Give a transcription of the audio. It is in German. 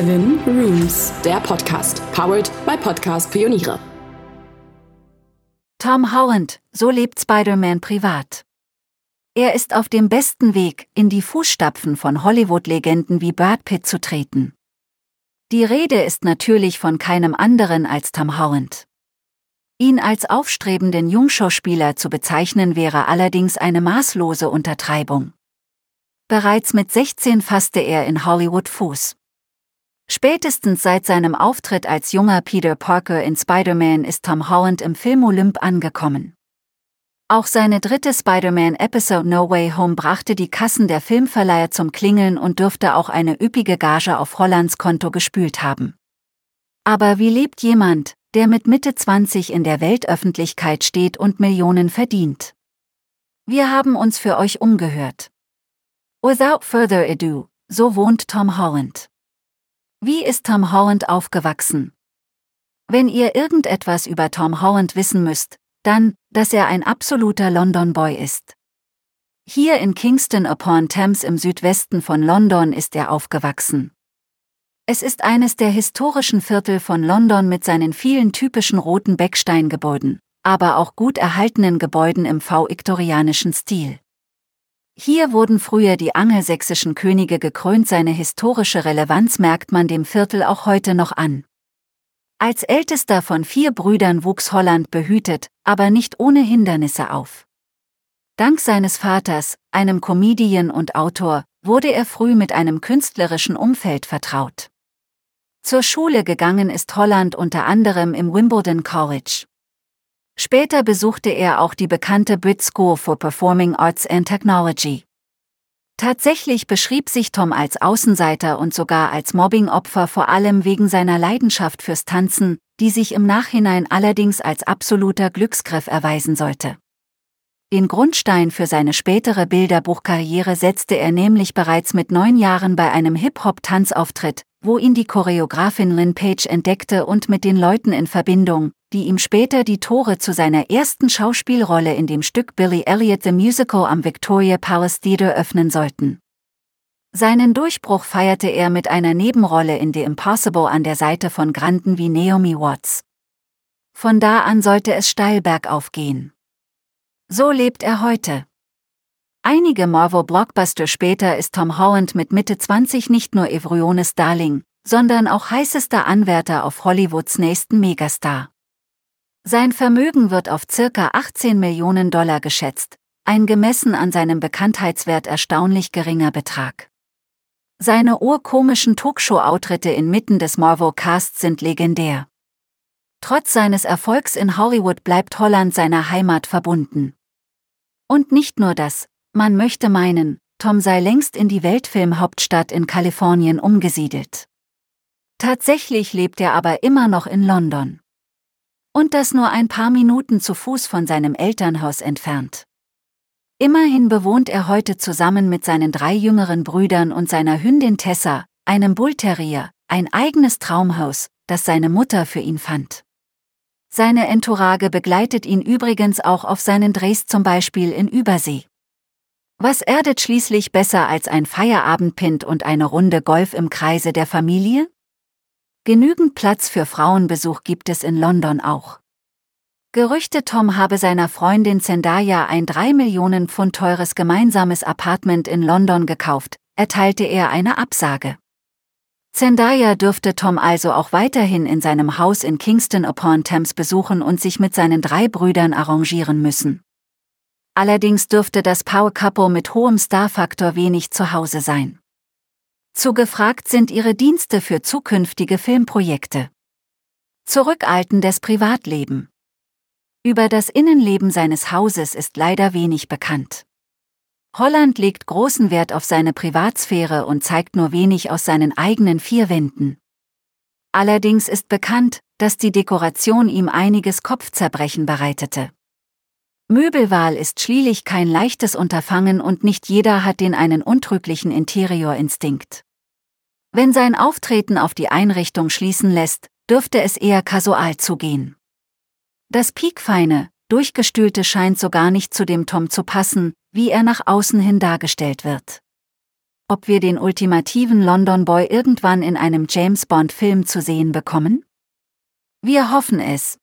Seven Rooms, der Podcast, powered by Podcast Pioniere. Tom Holland, so lebt Spider-Man privat. Er ist auf dem besten Weg, in die Fußstapfen von Hollywood-Legenden wie Brad Pitt zu treten. Die Rede ist natürlich von keinem anderen als Tom Holland. Ihn als aufstrebenden Jungschauspieler zu bezeichnen wäre allerdings eine maßlose Untertreibung. Bereits mit 16 fasste er in Hollywood Fuß. Spätestens seit seinem Auftritt als junger Peter Parker in Spider-Man ist Tom Holland im Film Olymp angekommen. Auch seine dritte Spider-Man-Episode No Way Home brachte die Kassen der Filmverleiher zum Klingeln und dürfte auch eine üppige Gage auf Hollands Konto gespült haben. Aber wie lebt jemand, der mit Mitte 20 in der Weltöffentlichkeit steht und Millionen verdient? Wir haben uns für euch umgehört. Without further ado, so wohnt Tom Holland. Wie ist Tom Holland aufgewachsen? Wenn ihr irgendetwas über Tom Holland wissen müsst, dann, dass er ein absoluter London Boy ist. Hier in Kingston upon Thames im Südwesten von London ist er aufgewachsen. Es ist eines der historischen Viertel von London mit seinen vielen typischen roten Becksteingebäuden, aber auch gut erhaltenen Gebäuden im V-viktorianischen Stil. Hier wurden früher die angelsächsischen Könige gekrönt, seine historische Relevanz merkt man dem Viertel auch heute noch an. Als ältester von vier Brüdern wuchs Holland behütet, aber nicht ohne Hindernisse auf. Dank seines Vaters, einem Comedian und Autor, wurde er früh mit einem künstlerischen Umfeld vertraut. Zur Schule gegangen ist Holland unter anderem im Wimbledon College. Später besuchte er auch die bekannte Brit School for Performing Arts and Technology. Tatsächlich beschrieb sich Tom als Außenseiter und sogar als Mobbingopfer vor allem wegen seiner Leidenschaft fürs Tanzen, die sich im Nachhinein allerdings als absoluter Glücksgriff erweisen sollte. Den Grundstein für seine spätere Bilderbuchkarriere setzte er nämlich bereits mit neun Jahren bei einem Hip-Hop-Tanzauftritt, wo ihn die Choreografin Lynn Page entdeckte und mit den Leuten in Verbindung, die ihm später die Tore zu seiner ersten Schauspielrolle in dem Stück Billy Elliot the Musical am Victoria Palace Theatre öffnen sollten. Seinen Durchbruch feierte er mit einer Nebenrolle in The Impossible an der Seite von Granden wie Naomi Watts. Von da an sollte es steil bergauf gehen. So lebt er heute. Einige Marvel-Blockbuster später ist Tom Holland mit Mitte 20 nicht nur Evryones Darling, sondern auch heißester Anwärter auf Hollywoods nächsten Megastar. Sein Vermögen wird auf circa 18 Millionen Dollar geschätzt, ein gemessen an seinem Bekanntheitswert erstaunlich geringer Betrag. Seine urkomischen Talkshow-Auftritte inmitten des Marvel-Casts sind legendär. Trotz seines Erfolgs in Hollywood bleibt Holland seiner Heimat verbunden. Und nicht nur das, man möchte meinen, Tom sei längst in die Weltfilmhauptstadt in Kalifornien umgesiedelt. Tatsächlich lebt er aber immer noch in London. Und das nur ein paar Minuten zu Fuß von seinem Elternhaus entfernt. Immerhin bewohnt er heute zusammen mit seinen drei jüngeren Brüdern und seiner Hündin Tessa, einem Bullterrier, ein eigenes Traumhaus, das seine Mutter für ihn fand. Seine Entourage begleitet ihn übrigens auch auf seinen Drehs zum Beispiel in Übersee. Was erdet schließlich besser als ein Feierabendpint und eine Runde Golf im Kreise der Familie? Genügend Platz für Frauenbesuch gibt es in London auch. Gerüchte Tom habe seiner Freundin Zendaya ein drei Millionen Pfund teures gemeinsames Apartment in London gekauft, erteilte er eine Absage. Zendaya dürfte Tom also auch weiterhin in seinem Haus in Kingston upon Thames besuchen und sich mit seinen drei Brüdern arrangieren müssen. Allerdings dürfte das Power Couple mit hohem Starfaktor wenig zu Hause sein. Zu gefragt sind ihre Dienste für zukünftige Filmprojekte. Zurückaltendes Privatleben. Über das Innenleben seines Hauses ist leider wenig bekannt. Holland legt großen Wert auf seine Privatsphäre und zeigt nur wenig aus seinen eigenen vier Wänden. Allerdings ist bekannt, dass die Dekoration ihm einiges Kopfzerbrechen bereitete. Möbelwahl ist schließlich kein leichtes Unterfangen und nicht jeder hat den einen untrüglichen Interiorinstinkt. Wenn sein Auftreten auf die Einrichtung schließen lässt, dürfte es eher kasual zugehen. Das piekfeine, durchgestühlte scheint so gar nicht zu dem Tom zu passen, wie er nach außen hin dargestellt wird. ob wir den ultimativen London Boy irgendwann in einem James Bond Film zu sehen bekommen? Wir hoffen es,